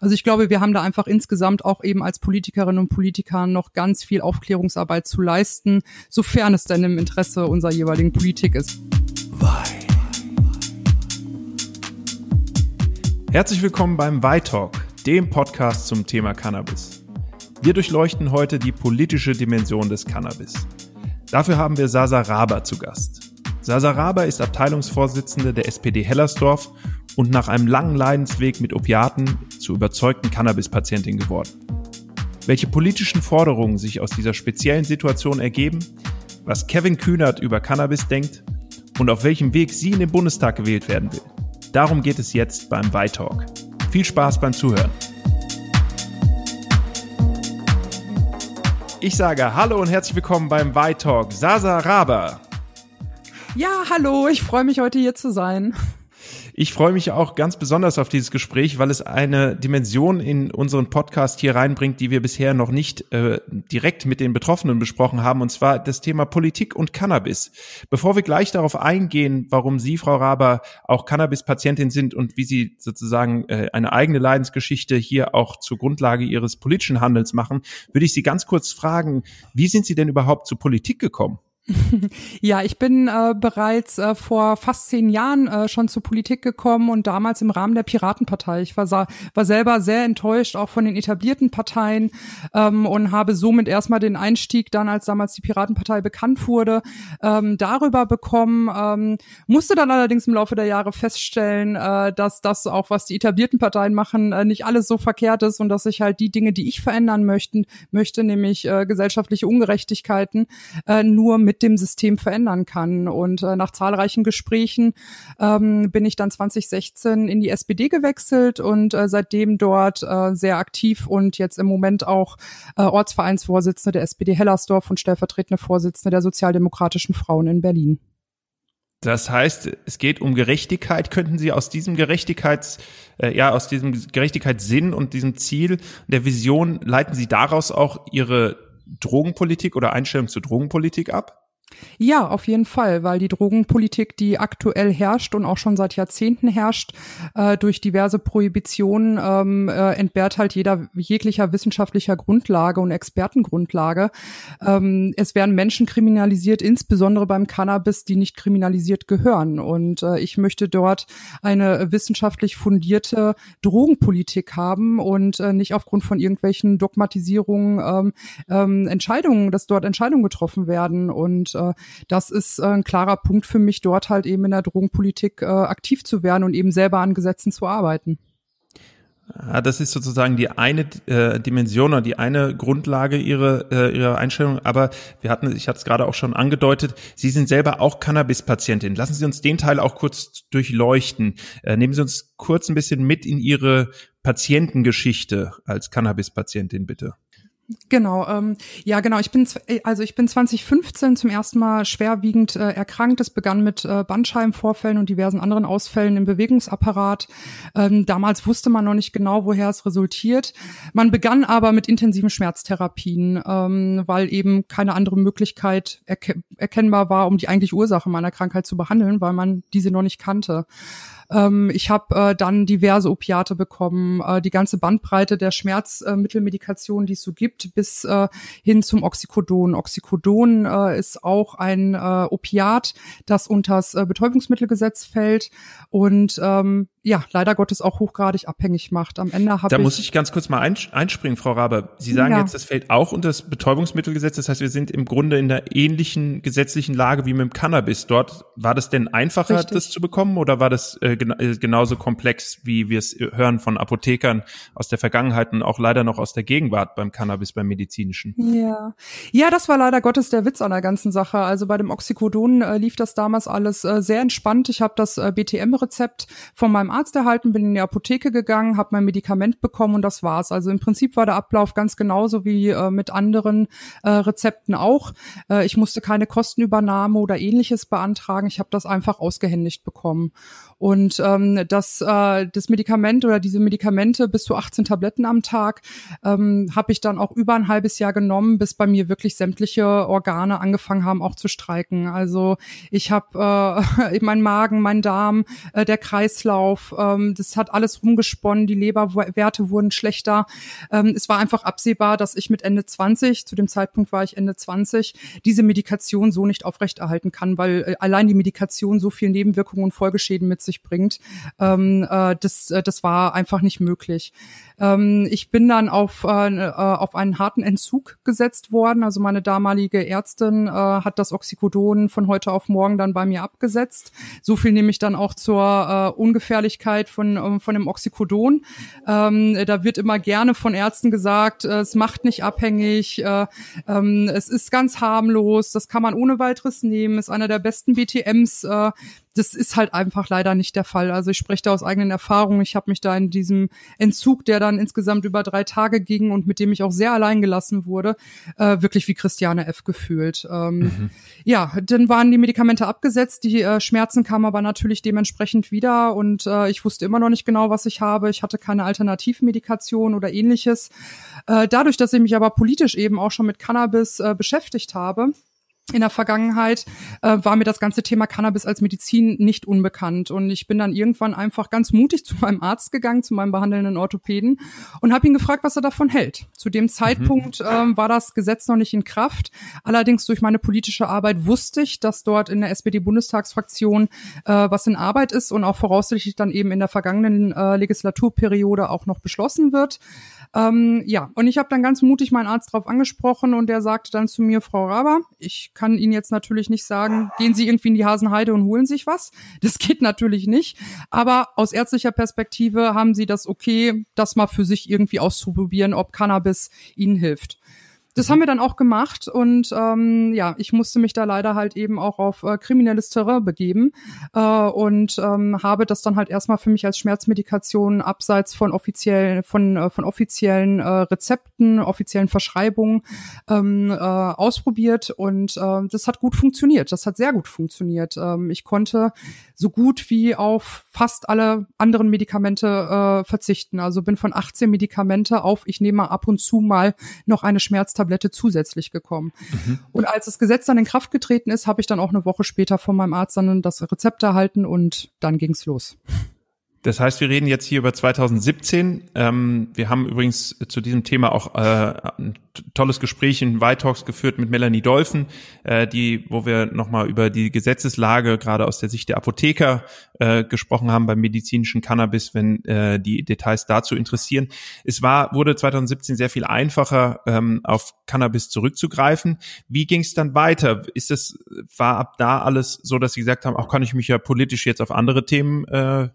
Also ich glaube, wir haben da einfach insgesamt auch eben als Politikerinnen und Politiker noch ganz viel Aufklärungsarbeit zu leisten, sofern es denn im Interesse unserer jeweiligen Politik ist. Herzlich willkommen beim Y-Talk, dem Podcast zum Thema Cannabis. Wir durchleuchten heute die politische Dimension des Cannabis. Dafür haben wir Sasa Raber zu Gast. Sasa Raber ist Abteilungsvorsitzende der SPD Hellersdorf und nach einem langen Leidensweg mit Opiaten zu überzeugten Cannabis-Patientin geworden. Welche politischen Forderungen sich aus dieser speziellen Situation ergeben, was Kevin Kühnert über Cannabis denkt und auf welchem Weg sie in den Bundestag gewählt werden will. Darum geht es jetzt beim Y-Talk. Viel Spaß beim Zuhören. Ich sage Hallo und herzlich willkommen beim Y-Talk. Sasa Raber. Ja, hallo, ich freue mich heute hier zu sein. Ich freue mich auch ganz besonders auf dieses Gespräch, weil es eine Dimension in unseren Podcast hier reinbringt, die wir bisher noch nicht äh, direkt mit den Betroffenen besprochen haben, und zwar das Thema Politik und Cannabis. Bevor wir gleich darauf eingehen, warum Sie, Frau Raber, auch Cannabis-Patientin sind und wie Sie sozusagen äh, eine eigene Leidensgeschichte hier auch zur Grundlage Ihres politischen Handels machen, würde ich Sie ganz kurz fragen, wie sind Sie denn überhaupt zur Politik gekommen? Ja, ich bin äh, bereits äh, vor fast zehn Jahren äh, schon zur Politik gekommen und damals im Rahmen der Piratenpartei. Ich war, war selber sehr enttäuscht auch von den etablierten Parteien ähm, und habe somit erstmal den Einstieg dann, als damals die Piratenpartei bekannt wurde, ähm, darüber bekommen. Ähm, musste dann allerdings im Laufe der Jahre feststellen, äh, dass das auch, was die etablierten Parteien machen, äh, nicht alles so verkehrt ist und dass ich halt die Dinge, die ich verändern möchten, möchte, nämlich äh, gesellschaftliche Ungerechtigkeiten, äh, nur mit mit dem System verändern kann. Und äh, nach zahlreichen Gesprächen ähm, bin ich dann 2016 in die SPD gewechselt und äh, seitdem dort äh, sehr aktiv und jetzt im Moment auch äh, Ortsvereinsvorsitzende der SPD Hellersdorf und stellvertretende Vorsitzende der Sozialdemokratischen Frauen in Berlin. Das heißt, es geht um Gerechtigkeit. Könnten Sie aus diesem Gerechtigkeits, äh, ja, aus diesem Gerechtigkeitssinn und diesem Ziel der Vision leiten Sie daraus auch Ihre Drogenpolitik oder Einstellung zur Drogenpolitik ab? Ja, auf jeden Fall, weil die Drogenpolitik, die aktuell herrscht und auch schon seit Jahrzehnten herrscht, äh, durch diverse Prohibitionen ähm, äh, entbehrt halt jeder jeglicher wissenschaftlicher Grundlage und Expertengrundlage. Ähm, es werden Menschen kriminalisiert, insbesondere beim Cannabis, die nicht kriminalisiert gehören. Und äh, ich möchte dort eine wissenschaftlich fundierte Drogenpolitik haben und äh, nicht aufgrund von irgendwelchen Dogmatisierungen ähm, ähm, Entscheidungen, dass dort Entscheidungen getroffen werden und äh, das ist äh, ein klarer Punkt für mich, dort halt eben in der Drogenpolitik äh, aktiv zu werden und eben selber an Gesetzen zu arbeiten. Ja, das ist sozusagen die eine äh, Dimension oder die eine Grundlage ihrer, äh, ihrer Einstellung. Aber wir hatten, ich hatte es gerade auch schon angedeutet, Sie sind selber auch Cannabis-Patientin. Lassen Sie uns den Teil auch kurz durchleuchten. Äh, nehmen Sie uns kurz ein bisschen mit in Ihre Patientengeschichte als Cannabis-Patientin, bitte. Genau, ähm, ja genau. Ich bin äh, also ich bin 2015 zum ersten Mal schwerwiegend äh, erkrankt. Es begann mit äh, Bandscheibenvorfällen und diversen anderen Ausfällen im Bewegungsapparat. Ähm, damals wusste man noch nicht genau, woher es resultiert. Man begann aber mit intensiven Schmerztherapien, ähm, weil eben keine andere Möglichkeit erke erkennbar war, um die eigentliche Ursache meiner Krankheit zu behandeln, weil man diese noch nicht kannte. Ähm, ich habe äh, dann diverse Opiate bekommen, äh, die ganze Bandbreite der Schmerzmittelmedikation, die es so gibt, bis äh, hin zum Oxycodon. Oxycodon äh, ist auch ein äh, Opiat, das unters äh, Betäubungsmittelgesetz fällt und ähm, ja, leider Gottes auch hochgradig abhängig macht. Am Ende habe Da muss ich ganz kurz mal einspringen, Frau Rabe. Sie sagen ja. jetzt, das fällt auch unter das Betäubungsmittelgesetz. Das heißt, wir sind im Grunde in der ähnlichen gesetzlichen Lage wie mit dem Cannabis. Dort war das denn einfacher, Richtig. das zu bekommen oder war das äh, äh genauso komplex, wie wir es hören von Apothekern aus der Vergangenheit und auch leider noch aus der Gegenwart beim Cannabis, beim medizinischen? Ja, ja, das war leider Gottes der Witz an der ganzen Sache. Also bei dem Oxycodon äh, lief das damals alles äh, sehr entspannt. Ich habe das äh, BTM-Rezept von meinem Arzt erhalten, bin in die Apotheke gegangen, habe mein Medikament bekommen und das war's. Also im Prinzip war der Ablauf ganz genauso wie äh, mit anderen äh, Rezepten auch. Äh, ich musste keine Kostenübernahme oder ähnliches beantragen. Ich habe das einfach ausgehändigt bekommen. Und ähm, das, äh, das Medikament oder diese Medikamente bis zu 18 Tabletten am Tag ähm, habe ich dann auch über ein halbes Jahr genommen, bis bei mir wirklich sämtliche Organe angefangen haben auch zu streiken. Also ich habe äh, mein Magen, mein Darm, äh, der Kreislauf, Ähm, das hat alles rumgesponnen, die Leberwerte wurden schlechter. Ähm, es war einfach absehbar, dass ich mit Ende 20, zu dem Zeitpunkt war ich Ende 20, diese Medikation so nicht aufrechterhalten kann, weil äh, allein die Medikation so viel Nebenwirkungen und Folgeschäden mit sich bringt. Ähm, äh, das, äh, das war einfach nicht möglich. Ähm, ich bin dann auf, äh, äh, auf einen harten Entzug gesetzt worden. Also meine damalige Ärztin äh, hat das Oxycodon von heute auf morgen dann bei mir abgesetzt. So viel nehme ich dann auch zur äh, Ungefährlichkeit von, äh, von dem Oxycodon. Ähm, da wird immer gerne von Ärzten gesagt, äh, es macht nicht abhängig, äh, ähm, es ist ganz harmlos, das kann man ohne weiteres nehmen, ist einer der besten BTMs, äh, das ist halt einfach leider nicht der Fall. Also ich spreche da aus eigenen Erfahrungen. Ich habe mich da in diesem Entzug, der dann insgesamt über drei Tage ging und mit dem ich auch sehr allein gelassen wurde, äh, wirklich wie Christiane F. gefühlt. Ähm, mhm. Ja, dann waren die Medikamente abgesetzt, die äh, Schmerzen kamen aber natürlich dementsprechend wieder und äh, ich wusste immer noch nicht genau, was ich habe. Ich hatte keine Alternativmedikation oder ähnliches. Äh, dadurch, dass ich mich aber politisch eben auch schon mit Cannabis äh, beschäftigt habe, in der Vergangenheit äh, war mir das ganze Thema Cannabis als Medizin nicht unbekannt und ich bin dann irgendwann einfach ganz mutig zu meinem Arzt gegangen, zu meinem behandelnden Orthopäden und habe ihn gefragt, was er davon hält. Zu dem Zeitpunkt mhm. ähm, war das Gesetz noch nicht in Kraft. Allerdings durch meine politische Arbeit wusste ich, dass dort in der SPD-Bundestagsfraktion äh, was in Arbeit ist und auch voraussichtlich dann eben in der vergangenen äh, Legislaturperiode auch noch beschlossen wird. Ähm, ja, und ich habe dann ganz mutig meinen Arzt drauf angesprochen und der sagte dann zu mir, Frau Raber, ich kann Ihnen jetzt natürlich nicht sagen, gehen Sie irgendwie in die Hasenheide und holen sich was. Das geht natürlich nicht. Aber aus ärztlicher Perspektive haben Sie das okay, das mal für sich irgendwie auszuprobieren, ob Cannabis Ihnen hilft. Das haben wir dann auch gemacht und ähm, ja, ich musste mich da leider halt eben auch auf äh, kriminelles Terrain begeben äh, und ähm, habe das dann halt erstmal für mich als Schmerzmedikation abseits von offiziellen von äh, von offiziellen äh, Rezepten, offiziellen Verschreibungen ähm, äh, ausprobiert und äh, das hat gut funktioniert. Das hat sehr gut funktioniert. Ähm, ich konnte so gut wie auf fast alle anderen Medikamente äh, verzichten. Also bin von 18 Medikamente auf, ich nehme ab und zu mal noch eine Schmerztablette Tablette zusätzlich gekommen. Mhm. Und als das Gesetz dann in Kraft getreten ist, habe ich dann auch eine Woche später von meinem Arzt dann das Rezept erhalten und dann ging's los. Das heißt, wir reden jetzt hier über 2017. Ähm, wir haben übrigens zu diesem Thema auch äh, ein tolles Gespräch in White Talks geführt mit Melanie Dolphin, äh, die, wo wir nochmal über die Gesetzeslage gerade aus der Sicht der Apotheker äh, gesprochen haben beim medizinischen Cannabis, wenn äh, die Details dazu interessieren. Es war, wurde 2017 sehr viel einfacher, ähm, auf Cannabis zurückzugreifen. Wie ging es dann weiter? Ist es, war ab da alles so, dass Sie gesagt haben, auch kann ich mich ja politisch jetzt auf andere Themen äh,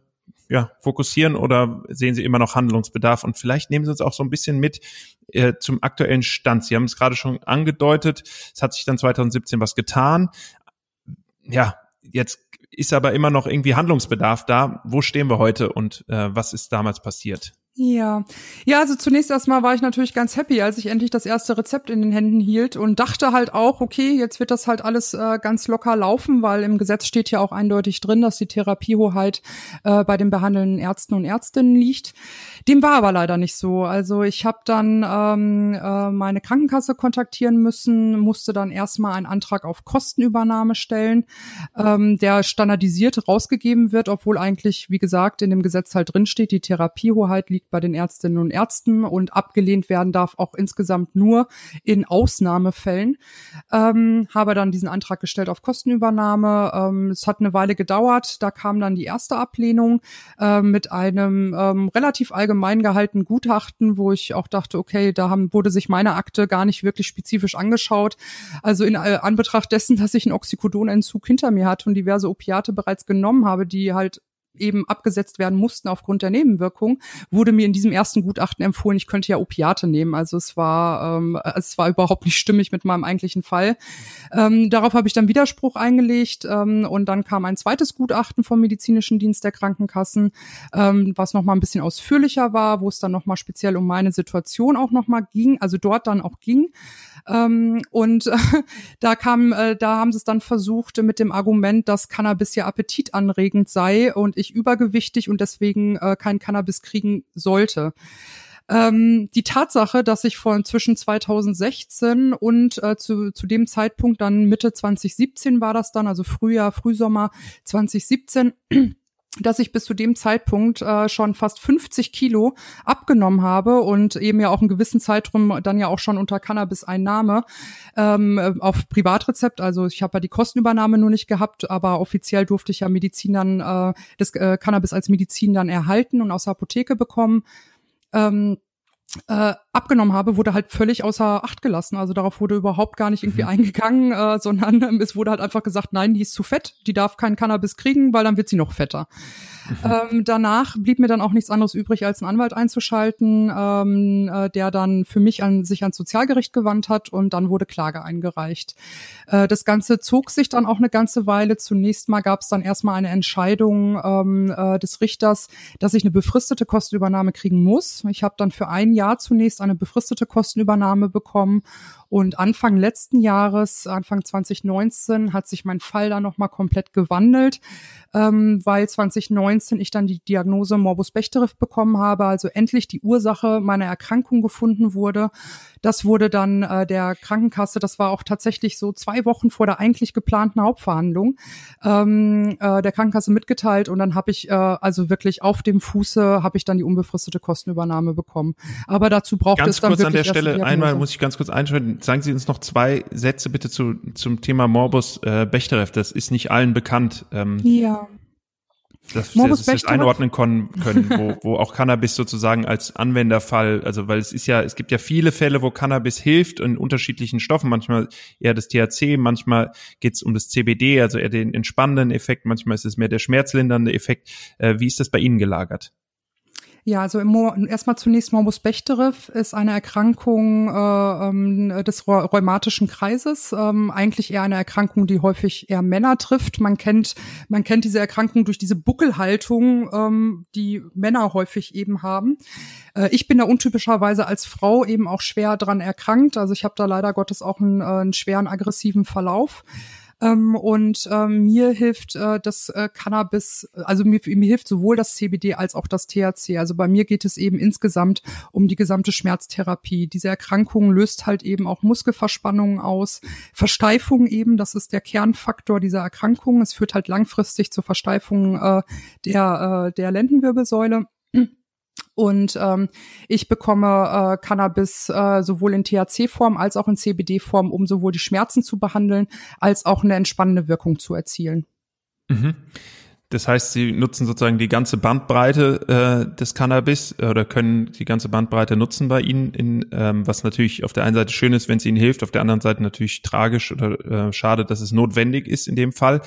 ja, fokussieren oder sehen Sie immer noch Handlungsbedarf? Und vielleicht nehmen Sie uns auch so ein bisschen mit äh, zum aktuellen Stand. Sie haben es gerade schon angedeutet, es hat sich dann 2017 was getan. Ja, jetzt ist aber immer noch irgendwie Handlungsbedarf da. Wo stehen wir heute und äh, was ist damals passiert? Ja, ja, also zunächst erstmal war ich natürlich ganz happy, als ich endlich das erste Rezept in den Händen hielt und dachte halt auch, okay, jetzt wird das halt alles äh, ganz locker laufen, weil im Gesetz steht ja auch eindeutig drin, dass die Therapiehoheit äh, bei den behandelnden Ärzten und Ärztinnen liegt. Dem war aber leider nicht so. Also ich habe dann ähm, äh, meine Krankenkasse kontaktieren müssen, musste dann erstmal einen Antrag auf Kostenübernahme stellen, ähm, der standardisiert rausgegeben wird, obwohl eigentlich, wie gesagt, in dem Gesetz halt drin steht, die Therapiehoheit liegt bei den Ärztinnen und Ärzten und abgelehnt werden darf auch insgesamt nur in Ausnahmefällen. Ähm, habe dann diesen Antrag gestellt auf Kostenübernahme. Ähm, es hat eine Weile gedauert. Da kam dann die erste Ablehnung äh, mit einem ähm, relativ allgemein gehaltenen Gutachten, wo ich auch dachte, okay, da haben, wurde sich meine Akte gar nicht wirklich spezifisch angeschaut. Also in äh, Anbetracht dessen, dass ich einen Oxycodonentzug hinter mir hatte und diverse Opiate bereits genommen habe, die halt eben abgesetzt werden mussten aufgrund der Nebenwirkung, wurde mir in diesem ersten Gutachten empfohlen, ich könnte ja Opiate nehmen. Also es war, ähm, es war überhaupt nicht stimmig mit meinem eigentlichen Fall. Ähm, darauf habe ich dann Widerspruch eingelegt ähm, und dann kam ein zweites Gutachten vom medizinischen Dienst der Krankenkassen, ähm, was noch mal ein bisschen ausführlicher war, wo es dann noch mal speziell um meine Situation auch noch mal ging, also dort dann auch ging. Ähm, und äh, da kam, äh, da haben sie es dann versucht mit dem Argument, dass Cannabis ja appetitanregend sei und ich übergewichtig und deswegen äh, kein Cannabis kriegen sollte. Ähm, die Tatsache, dass ich von zwischen 2016 und äh, zu, zu dem Zeitpunkt dann Mitte 2017 war das dann, also Frühjahr, Frühsommer 2017, dass ich bis zu dem Zeitpunkt äh, schon fast 50 Kilo abgenommen habe und eben ja auch einen gewissen Zeitraum dann ja auch schon unter Cannabis-Einnahme ähm, äh, auf Privatrezept. Also ich habe ja die Kostenübernahme nur nicht gehabt, aber offiziell durfte ich ja Medizin dann äh, das äh, Cannabis als Medizin dann erhalten und aus der Apotheke bekommen. Ähm, äh, abgenommen habe, wurde halt völlig außer Acht gelassen. Also darauf wurde überhaupt gar nicht irgendwie mhm. eingegangen, äh, sondern ähm, es wurde halt einfach gesagt, nein, die ist zu fett, die darf keinen Cannabis kriegen, weil dann wird sie noch fetter. Mhm. Ähm, danach blieb mir dann auch nichts anderes übrig, als einen Anwalt einzuschalten, ähm, äh, der dann für mich an sich ans Sozialgericht gewandt hat und dann wurde Klage eingereicht. Äh, das Ganze zog sich dann auch eine ganze Weile. Zunächst mal gab es dann erstmal eine Entscheidung ähm, äh, des Richters, dass ich eine befristete Kostenübernahme kriegen muss. Ich habe dann für ein Jahr zunächst eine befristete Kostenübernahme bekommen und Anfang letzten Jahres, Anfang 2019, hat sich mein Fall dann nochmal komplett gewandelt, ähm, weil 2019 ich dann die Diagnose Morbus Bechterew bekommen habe, also endlich die Ursache meiner Erkrankung gefunden wurde. Das wurde dann äh, der Krankenkasse, das war auch tatsächlich so zwei Wochen vor der eigentlich geplanten Hauptverhandlung, ähm, äh, der Krankenkasse mitgeteilt und dann habe ich äh, also wirklich auf dem Fuße habe ich dann die unbefristete Kostenübernahme bekommen. Aber dazu braucht ganz es dann kurz an der Stelle einmal muss ich ganz kurz einschalten sagen Sie uns noch zwei Sätze bitte zu, zum Thema Morbus äh, Bechterew. Das ist nicht allen bekannt. Ähm, ja. Dass wir das jetzt einordnen können, können wo, wo auch Cannabis sozusagen als Anwenderfall, also weil es ist ja, es gibt ja viele Fälle, wo Cannabis hilft in unterschiedlichen Stoffen, manchmal eher das THC, manchmal geht es um das CBD, also eher den entspannenden Effekt, manchmal ist es mehr der schmerzlindernde Effekt. Äh, wie ist das bei Ihnen gelagert? Ja, also erstmal zunächst Morbus Bechterew ist eine Erkrankung äh, ähm, des rheumatischen Kreises, ähm, eigentlich eher eine Erkrankung, die häufig eher Männer trifft. Man kennt, man kennt diese Erkrankung durch diese Buckelhaltung, ähm, die Männer häufig eben haben. Äh, ich bin da untypischerweise als Frau eben auch schwer dran erkrankt. Also ich habe da leider Gottes auch einen, äh, einen schweren aggressiven Verlauf. Ähm, und ähm, mir hilft äh, das äh, Cannabis, also mir, mir hilft sowohl das CBD als auch das THC. Also bei mir geht es eben insgesamt um die gesamte Schmerztherapie. Diese Erkrankung löst halt eben auch Muskelverspannungen aus, Versteifung eben, das ist der Kernfaktor dieser Erkrankung. Es führt halt langfristig zur Versteifung äh, der, äh, der Lendenwirbelsäule. Und ähm, ich bekomme äh, Cannabis äh, sowohl in THC-Form als auch in CBD-Form, um sowohl die Schmerzen zu behandeln, als auch eine entspannende Wirkung zu erzielen. Mhm. Das heißt, sie nutzen sozusagen die ganze Bandbreite äh, des Cannabis äh, oder können die ganze Bandbreite nutzen bei Ihnen, in, ähm, was natürlich auf der einen Seite schön ist, wenn es Ihnen hilft, auf der anderen Seite natürlich tragisch oder äh, schade, dass es notwendig ist in dem Fall.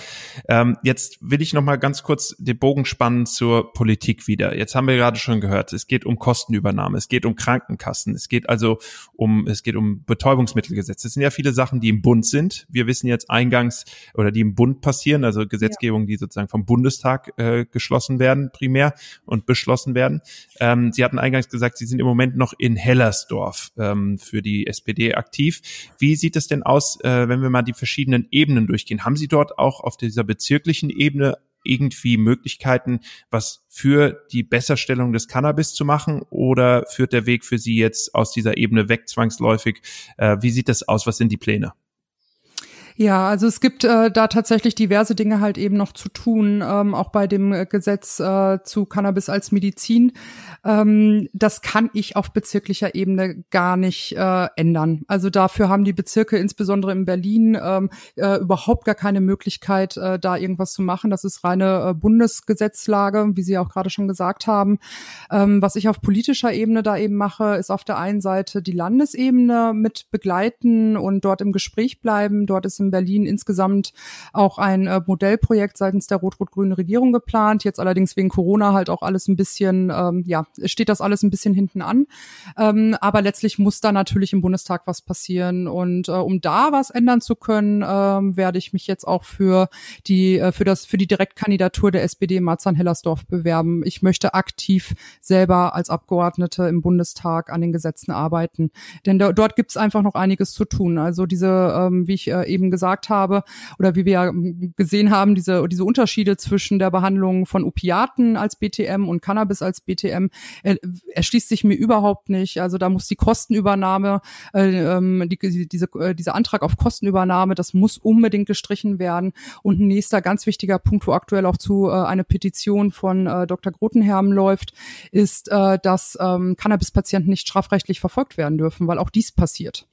Ähm, jetzt will ich noch mal ganz kurz den Bogen spannen zur Politik wieder. Jetzt haben wir gerade schon gehört, es geht um Kostenübernahme, es geht um Krankenkassen, es geht also um es geht um Betäubungsmittelgesetze. Das sind ja viele Sachen, die im Bund sind. Wir wissen jetzt eingangs oder die im Bund passieren, also Gesetzgebung, die sozusagen vom Bundes Bundestag äh, geschlossen werden, primär und beschlossen werden. Ähm, Sie hatten eingangs gesagt, Sie sind im Moment noch in Hellersdorf ähm, für die SPD aktiv. Wie sieht es denn aus, äh, wenn wir mal die verschiedenen Ebenen durchgehen? Haben Sie dort auch auf dieser bezirklichen Ebene irgendwie Möglichkeiten, was für die Besserstellung des Cannabis zu machen oder führt der Weg für Sie jetzt aus dieser Ebene weg zwangsläufig? Äh, wie sieht das aus? Was sind die Pläne? Ja, also es gibt äh, da tatsächlich diverse Dinge halt eben noch zu tun, ähm, auch bei dem äh, Gesetz äh, zu Cannabis als Medizin. Ähm, das kann ich auf bezirklicher Ebene gar nicht äh, ändern. Also dafür haben die Bezirke, insbesondere in Berlin, ähm, äh, überhaupt gar keine Möglichkeit, äh, da irgendwas zu machen. Das ist reine äh, Bundesgesetzlage, wie Sie auch gerade schon gesagt haben. Ähm, was ich auf politischer Ebene da eben mache, ist auf der einen Seite die Landesebene mit begleiten und dort im Gespräch bleiben. Dort ist in Berlin insgesamt auch ein äh, Modellprojekt seitens der rot-rot-grünen Regierung geplant. Jetzt allerdings wegen Corona halt auch alles ein bisschen, ähm, ja, steht das alles ein bisschen hinten an. Ähm, aber letztlich muss da natürlich im Bundestag was passieren. Und äh, um da was ändern zu können, ähm, werde ich mich jetzt auch für die, äh, für das, für die Direktkandidatur der SPD Marzahn-Hellersdorf bewerben. Ich möchte aktiv selber als Abgeordnete im Bundestag an den Gesetzen arbeiten. Denn da, dort gibt es einfach noch einiges zu tun. Also diese, ähm, wie ich äh, eben gesagt habe oder wie wir ja gesehen haben, diese, diese Unterschiede zwischen der Behandlung von Opiaten als BTM und Cannabis als BTM er, erschließt sich mir überhaupt nicht. Also da muss die Kostenübernahme, äh, ähm, die, diese, äh, dieser Antrag auf Kostenübernahme, das muss unbedingt gestrichen werden. Und ein nächster ganz wichtiger Punkt, wo aktuell auch zu äh, eine Petition von äh, Dr. Grotenherm läuft, ist, äh, dass ähm, Cannabispatienten nicht strafrechtlich verfolgt werden dürfen, weil auch dies passiert.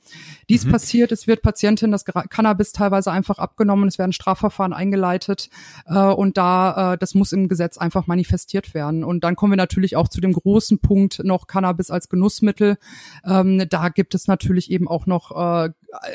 Dies mhm. passiert, es wird Patientinnen das Cannabis teilweise einfach abgenommen, es werden Strafverfahren eingeleitet äh, und da, äh, das muss im Gesetz einfach manifestiert werden. Und dann kommen wir natürlich auch zu dem großen Punkt noch Cannabis als Genussmittel. Ähm, da gibt es natürlich eben auch noch äh,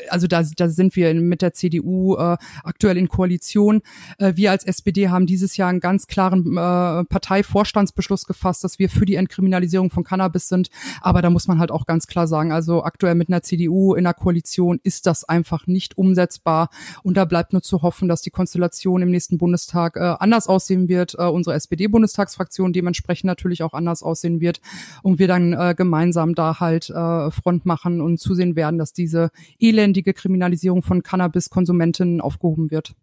also da, da sind wir mit der CDU äh, aktuell in Koalition. Äh, wir als SPD haben dieses Jahr einen ganz klaren äh, Parteivorstandsbeschluss gefasst, dass wir für die Entkriminalisierung von Cannabis sind. Aber da muss man halt auch ganz klar sagen, also aktuell mit einer CDU in der Koalition ist das einfach nicht umsetzbar. Und da bleibt nur zu hoffen, dass die Konstellation im nächsten Bundestag äh, anders aussehen wird, äh, unsere SPD-Bundestagsfraktion dementsprechend natürlich auch anders aussehen wird und wir dann äh, gemeinsam da halt äh, Front machen und zusehen werden, dass diese elendige Kriminalisierung von Cannabiskonsumentinnen aufgehoben wird.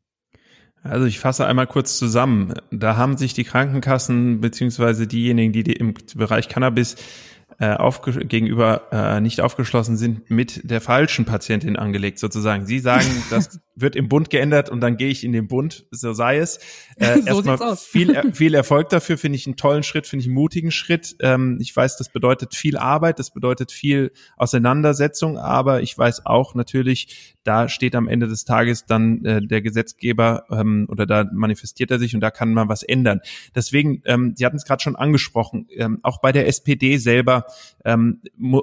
Also ich fasse einmal kurz zusammen. Da haben sich die Krankenkassen beziehungsweise diejenigen, die im Bereich Cannabis äh, gegenüber äh, nicht aufgeschlossen sind, mit der falschen Patientin angelegt sozusagen. Sie sagen, das wird im Bund geändert und dann gehe ich in den Bund, so sei es. Äh, so erstmal viel, viel Erfolg dafür, finde ich einen tollen Schritt, finde ich einen mutigen Schritt. Ähm, ich weiß, das bedeutet viel Arbeit, das bedeutet viel Auseinandersetzung, aber ich weiß auch natürlich, da steht am Ende des Tages dann äh, der Gesetzgeber ähm, oder da manifestiert er sich und da kann man was ändern. Deswegen, ähm, Sie hatten es gerade schon angesprochen, ähm, auch bei der SPD selber ähm,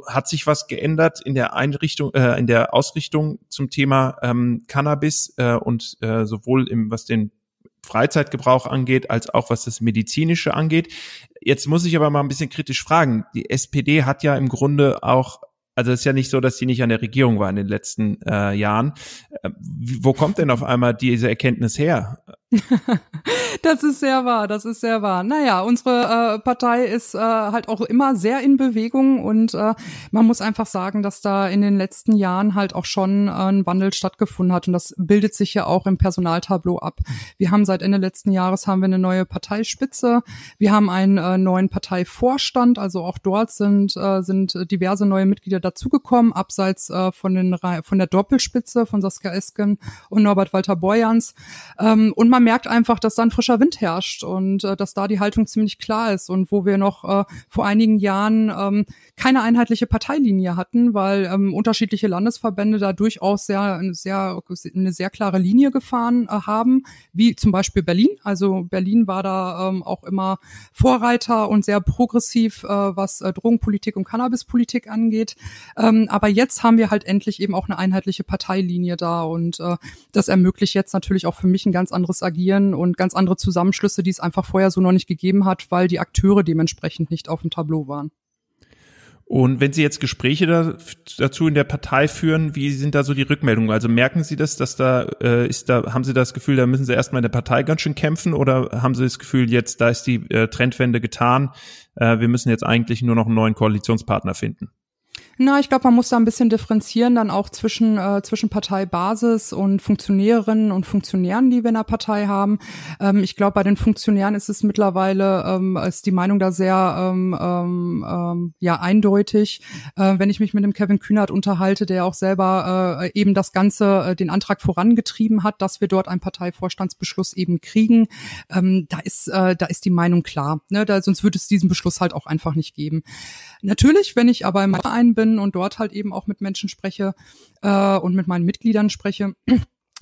hat sich was geändert in der Einrichtung, äh, in der Ausrichtung zum Thema ähm, Cannabis äh, und äh, sowohl im, was den Freizeitgebrauch angeht, als auch was das Medizinische angeht. Jetzt muss ich aber mal ein bisschen kritisch fragen. Die SPD hat ja im Grunde auch also es ist ja nicht so, dass die nicht an der Regierung war in den letzten äh, Jahren. Äh, wo kommt denn auf einmal diese Erkenntnis her? das ist sehr wahr, das ist sehr wahr. Naja, unsere äh, Partei ist äh, halt auch immer sehr in Bewegung und äh, man muss einfach sagen, dass da in den letzten Jahren halt auch schon äh, ein Wandel stattgefunden hat und das bildet sich ja auch im Personaltableau ab. Wir haben seit Ende letzten Jahres haben wir eine neue Parteispitze, wir haben einen äh, neuen Parteivorstand, also auch dort sind äh, sind diverse neue Mitglieder dazugekommen, abseits äh, von den von der Doppelspitze von Saskia Esken und Norbert Walter Borjans ähm, und man man merkt einfach, dass da ein frischer Wind herrscht und äh, dass da die Haltung ziemlich klar ist und wo wir noch äh, vor einigen Jahren ähm, keine einheitliche Parteilinie hatten, weil ähm, unterschiedliche Landesverbände da durchaus sehr, sehr, eine sehr klare Linie gefahren äh, haben, wie zum Beispiel Berlin. Also Berlin war da ähm, auch immer Vorreiter und sehr progressiv, äh, was äh, Drogenpolitik und Cannabispolitik angeht. Ähm, aber jetzt haben wir halt endlich eben auch eine einheitliche Parteilinie da und äh, das ermöglicht jetzt natürlich auch für mich ein ganz anderes agieren und ganz andere Zusammenschlüsse, die es einfach vorher so noch nicht gegeben hat, weil die Akteure dementsprechend nicht auf dem Tableau waren. Und wenn Sie jetzt Gespräche da, dazu in der Partei führen, wie sind da so die Rückmeldungen? Also merken Sie das, dass da äh, ist da haben Sie das Gefühl, da müssen Sie erstmal in der Partei ganz schön kämpfen oder haben Sie das Gefühl, jetzt da ist die äh, Trendwende getan, äh, wir müssen jetzt eigentlich nur noch einen neuen Koalitionspartner finden? Na, ich glaube, man muss da ein bisschen differenzieren dann auch zwischen äh, zwischen Parteibasis und Funktionärinnen und Funktionären, die wir in der Partei haben. Ähm, ich glaube, bei den Funktionären ist es mittlerweile ähm, ist die Meinung da sehr ähm, ähm, ähm, ja eindeutig. Äh, wenn ich mich mit dem Kevin Kühnert unterhalte, der auch selber äh, eben das Ganze, äh, den Antrag vorangetrieben hat, dass wir dort einen Parteivorstandsbeschluss eben kriegen, ähm, da ist äh, da ist die Meinung klar. Ne? Da, sonst würde es diesen Beschluss halt auch einfach nicht geben. Natürlich, wenn ich aber im Verein bin und dort halt eben auch mit Menschen spreche äh, und mit meinen Mitgliedern spreche,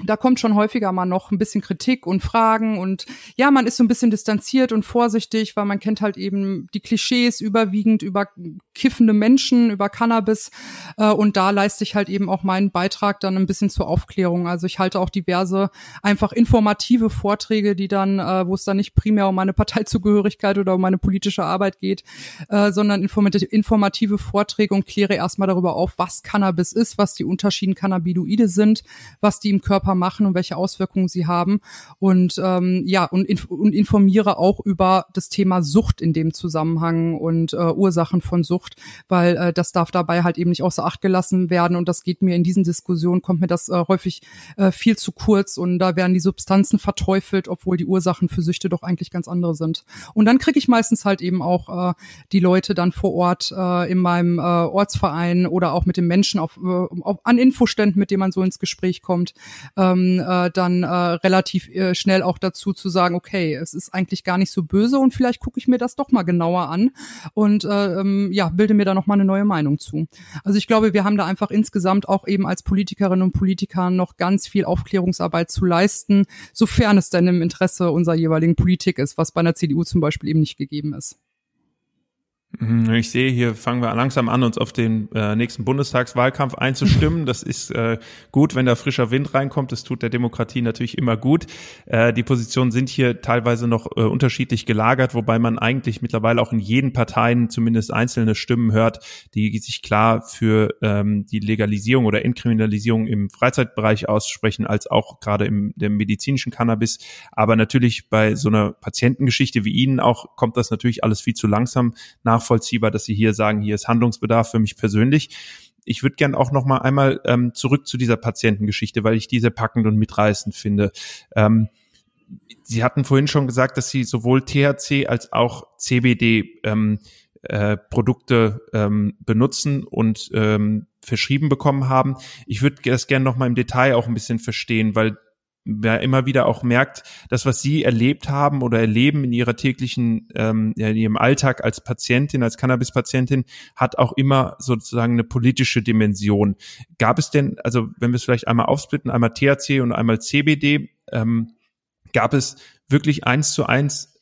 da kommt schon häufiger mal noch ein bisschen Kritik und Fragen und ja, man ist so ein bisschen distanziert und vorsichtig, weil man kennt halt eben die Klischees überwiegend über kiffende Menschen, über Cannabis äh, und da leiste ich halt eben auch meinen Beitrag dann ein bisschen zur Aufklärung. Also ich halte auch diverse einfach informative Vorträge, die dann, äh, wo es dann nicht primär um meine Parteizugehörigkeit oder um meine politische Arbeit geht, äh, sondern informative Vorträge und kläre erstmal darüber auf, was Cannabis ist, was die Unterschieden Cannabinoide sind, was die im Körper Körper machen und welche Auswirkungen sie haben. Und ähm, ja, und, und informiere auch über das Thema Sucht in dem Zusammenhang und äh, Ursachen von Sucht, weil äh, das darf dabei halt eben nicht außer Acht gelassen werden. Und das geht mir in diesen Diskussionen, kommt mir das äh, häufig äh, viel zu kurz und da werden die Substanzen verteufelt, obwohl die Ursachen für Süchte doch eigentlich ganz andere sind. Und dann kriege ich meistens halt eben auch äh, die Leute dann vor Ort äh, in meinem äh, Ortsverein oder auch mit den Menschen auf, äh, auf, an Infoständen, mit denen man so ins Gespräch kommt, ähm, äh, dann äh, relativ äh, schnell auch dazu zu sagen, okay, es ist eigentlich gar nicht so böse und vielleicht gucke ich mir das doch mal genauer an und äh, ähm, ja, bilde mir da noch mal eine neue Meinung zu. Also ich glaube, wir haben da einfach insgesamt auch eben als Politikerinnen und Politiker noch ganz viel Aufklärungsarbeit zu leisten, sofern es denn im Interesse unserer jeweiligen Politik ist, was bei einer CDU zum Beispiel eben nicht gegeben ist. Mhm, ich sehe, hier fangen wir langsam an, uns auf den äh, nächsten Bundestagswahlkampf einzustimmen. Das ist äh, gut, wenn da frischer Wind reinkommt. Das tut der Demokratie natürlich immer gut. Äh, die Positionen sind hier teilweise noch äh, unterschiedlich gelagert, wobei man eigentlich mittlerweile auch in jeden Parteien zumindest einzelne Stimmen hört, die sich klar für ähm, die Legalisierung oder Entkriminalisierung im Freizeitbereich aussprechen, als auch gerade im dem medizinischen Cannabis. Aber natürlich bei so einer Patientengeschichte wie Ihnen auch kommt das natürlich alles viel zu langsam nach nachvollziehbar, dass Sie hier sagen, hier ist Handlungsbedarf für mich persönlich. Ich würde gern auch noch mal einmal ähm, zurück zu dieser Patientengeschichte, weil ich diese packend und mitreißend finde. Ähm, Sie hatten vorhin schon gesagt, dass Sie sowohl THC als auch CBD ähm, äh, Produkte ähm, benutzen und ähm, verschrieben bekommen haben. Ich würde das gerne noch mal im Detail auch ein bisschen verstehen, weil ja immer wieder auch merkt, das, was Sie erlebt haben oder erleben in Ihrer täglichen, ähm, in Ihrem Alltag als Patientin, als Cannabis-Patientin, hat auch immer sozusagen eine politische Dimension. Gab es denn, also wenn wir es vielleicht einmal aufsplitten, einmal THC und einmal CBD, ähm, gab es wirklich eins zu eins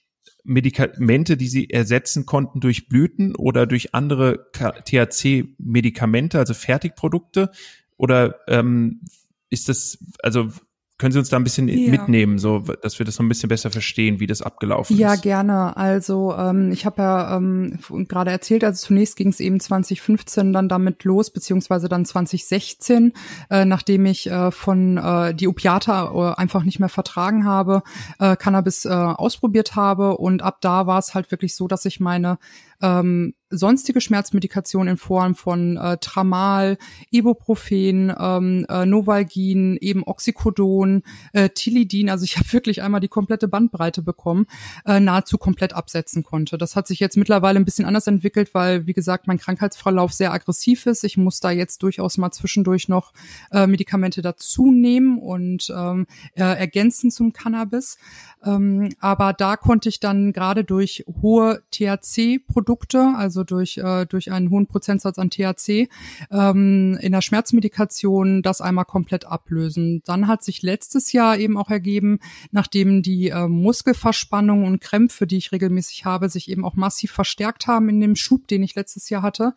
Medikamente, die sie ersetzen konnten durch Blüten oder durch andere THC-Medikamente, also Fertigprodukte? Oder ähm, ist das, also können Sie uns da ein bisschen ja. mitnehmen, so dass wir das noch ein bisschen besser verstehen, wie das abgelaufen ja, ist? Ja, gerne. Also ähm, ich habe ja ähm, gerade erzählt, also zunächst ging es eben 2015 dann damit los, beziehungsweise dann 2016, äh, nachdem ich äh, von äh, die Opiate äh, einfach nicht mehr vertragen habe, äh, Cannabis äh, ausprobiert habe und ab da war es halt wirklich so, dass ich meine ähm, sonstige Schmerzmedikation in Form von äh, Tramal, Ibuprofen, ähm, äh, Novalgin, eben Oxycodon, äh, Tilidin, also ich habe wirklich einmal die komplette Bandbreite bekommen, äh, nahezu komplett absetzen konnte. Das hat sich jetzt mittlerweile ein bisschen anders entwickelt, weil, wie gesagt, mein Krankheitsverlauf sehr aggressiv ist. Ich muss da jetzt durchaus mal zwischendurch noch äh, Medikamente dazu nehmen und ähm, äh, ergänzen zum Cannabis. Ähm, aber da konnte ich dann gerade durch hohe THC-Produkte, also durch, äh, durch einen hohen Prozentsatz an THC, ähm, in der Schmerzmedikation das einmal komplett ablösen. Dann hat sich letztes Jahr eben auch ergeben, nachdem die äh, Muskelverspannungen und Krämpfe, die ich regelmäßig habe, sich eben auch massiv verstärkt haben in dem Schub, den ich letztes Jahr hatte.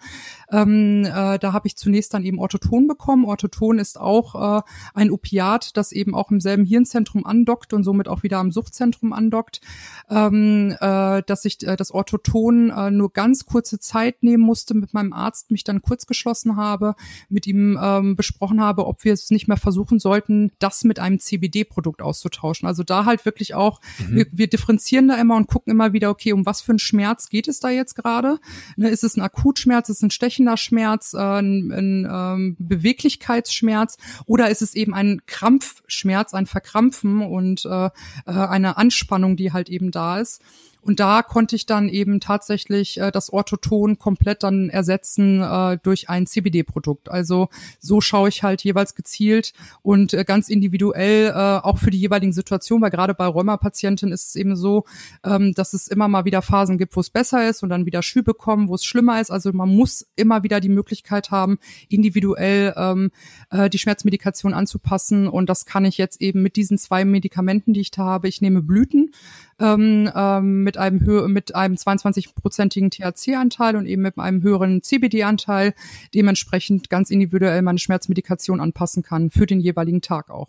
Ähm, äh, da habe ich zunächst dann eben Orthoton bekommen. Orthoton ist auch äh, ein Opiat, das eben auch im selben Hirnzentrum andockt und somit auch wieder am Sucht Suchtzentrum andockt, ähm, äh, dass ich äh, das Orthoton äh, nur ganz kurze Zeit nehmen musste, mit meinem Arzt mich dann kurz geschlossen habe, mit ihm ähm, besprochen habe, ob wir es nicht mehr versuchen sollten, das mit einem CBD-Produkt auszutauschen. Also da halt wirklich auch, mhm. wir, wir differenzieren da immer und gucken immer wieder, okay, um was für einen Schmerz geht es da jetzt gerade? Ne, ist es ein Akutschmerz, ist es ein stechender Schmerz, äh, ein, ein ähm, Beweglichkeitsschmerz oder ist es eben ein Krampfschmerz, ein Verkrampfen und äh, äh ein eine Anspannung, die halt eben da ist. Und da konnte ich dann eben tatsächlich äh, das Orthoton komplett dann ersetzen äh, durch ein CBD-Produkt. Also so schaue ich halt jeweils gezielt und äh, ganz individuell äh, auch für die jeweiligen Situationen, weil gerade bei Rheumapatienten ist es eben so, ähm, dass es immer mal wieder Phasen gibt, wo es besser ist und dann wieder Schübe kommen, wo es schlimmer ist. Also man muss immer wieder die Möglichkeit haben, individuell ähm, äh, die Schmerzmedikation anzupassen. Und das kann ich jetzt eben mit diesen zwei Medikamenten, die ich da habe. Ich nehme Blüten ähm, ähm, mit einem Hö mit einem 22-prozentigen THC-Anteil und eben mit einem höheren CBD-Anteil dementsprechend ganz individuell meine Schmerzmedikation anpassen kann für den jeweiligen Tag auch.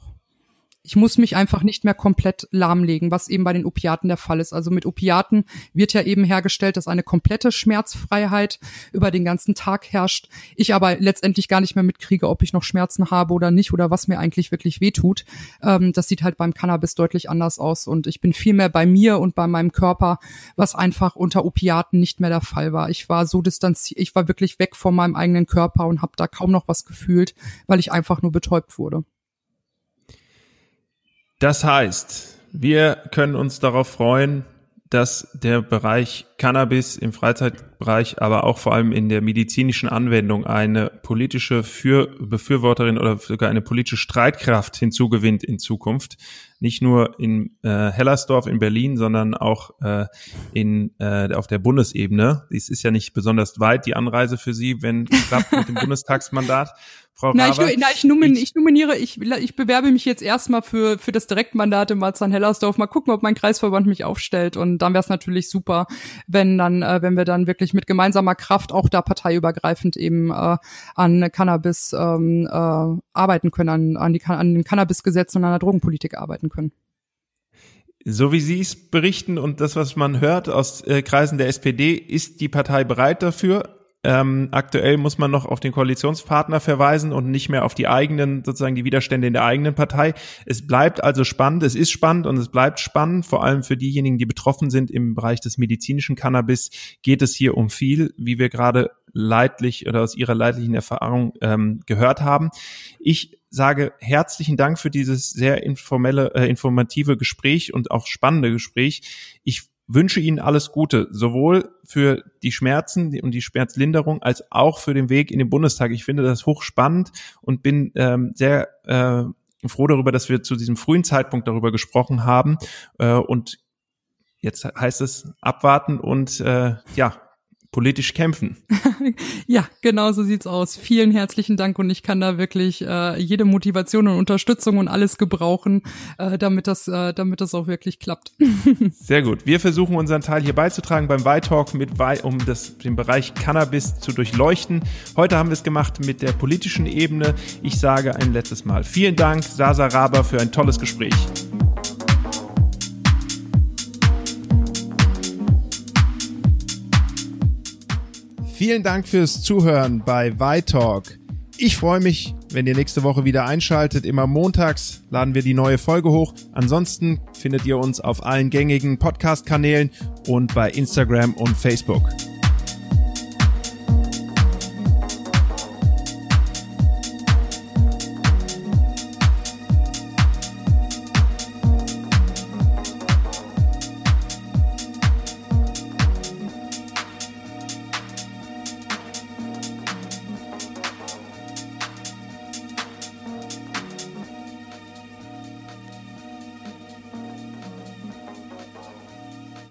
Ich muss mich einfach nicht mehr komplett lahmlegen, was eben bei den Opiaten der Fall ist. Also mit Opiaten wird ja eben hergestellt, dass eine komplette Schmerzfreiheit über den ganzen Tag herrscht. Ich aber letztendlich gar nicht mehr mitkriege, ob ich noch Schmerzen habe oder nicht oder was mir eigentlich wirklich wehtut. Ähm, das sieht halt beim Cannabis deutlich anders aus und ich bin viel mehr bei mir und bei meinem Körper, was einfach unter Opiaten nicht mehr der Fall war. Ich war so distanziert, ich war wirklich weg von meinem eigenen Körper und habe da kaum noch was gefühlt, weil ich einfach nur betäubt wurde. Das heißt, wir können uns darauf freuen, dass der Bereich Cannabis im Freizeitbereich, aber auch vor allem in der medizinischen Anwendung eine politische Für Befürworterin oder sogar eine politische Streitkraft hinzugewinnt in Zukunft. Nicht nur in äh, Hellersdorf in Berlin, sondern auch äh, in, äh, auf der Bundesebene. Es ist ja nicht besonders weit die Anreise für Sie, wenn es klappt mit dem Bundestagsmandat. Frau na, ich, na, ich, nomin, ich, ich nominiere, ich, ich bewerbe mich jetzt erstmal für, für das Direktmandat in Marzahn-Hellersdorf. Mal gucken, ob mein Kreisverband mich aufstellt. Und dann wäre es natürlich super, wenn dann, äh, wenn wir dann wirklich mit gemeinsamer Kraft auch da parteiübergreifend eben äh, an Cannabis ähm, äh, arbeiten können, an, an, die, an den Cannabisgesetz und an der Drogenpolitik arbeiten können. So wie Sie es berichten und das, was man hört aus äh, Kreisen der SPD, ist die Partei bereit dafür. Ähm, aktuell muss man noch auf den Koalitionspartner verweisen und nicht mehr auf die eigenen, sozusagen die Widerstände in der eigenen Partei. Es bleibt also spannend, es ist spannend und es bleibt spannend, vor allem für diejenigen, die betroffen sind im Bereich des medizinischen Cannabis, geht es hier um viel, wie wir gerade leidlich oder aus Ihrer leidlichen Erfahrung ähm, gehört haben. Ich sage herzlichen Dank für dieses sehr informelle, äh, informative Gespräch und auch spannende Gespräch. Ich wünsche Ihnen alles Gute, sowohl für die Schmerzen und die Schmerzlinderung als auch für den Weg in den Bundestag. Ich finde das hochspannend und bin ähm, sehr äh, froh darüber, dass wir zu diesem frühen Zeitpunkt darüber gesprochen haben. Äh, und jetzt heißt es abwarten und äh, ja, politisch kämpfen. ja, genau so sieht's aus. Vielen herzlichen Dank und ich kann da wirklich äh, jede Motivation und Unterstützung und alles gebrauchen, äh, damit das, äh, damit das auch wirklich klappt. Sehr gut. Wir versuchen unseren Teil hier beizutragen beim Weitalk mit um das, den Bereich Cannabis zu durchleuchten. Heute haben wir es gemacht mit der politischen Ebene. Ich sage ein letztes Mal vielen Dank, Sasa Raber, für ein tolles Gespräch. Vielen Dank fürs Zuhören bei Vitalk. Ich freue mich, wenn ihr nächste Woche wieder einschaltet. Immer montags laden wir die neue Folge hoch. Ansonsten findet ihr uns auf allen gängigen Podcast-Kanälen und bei Instagram und Facebook.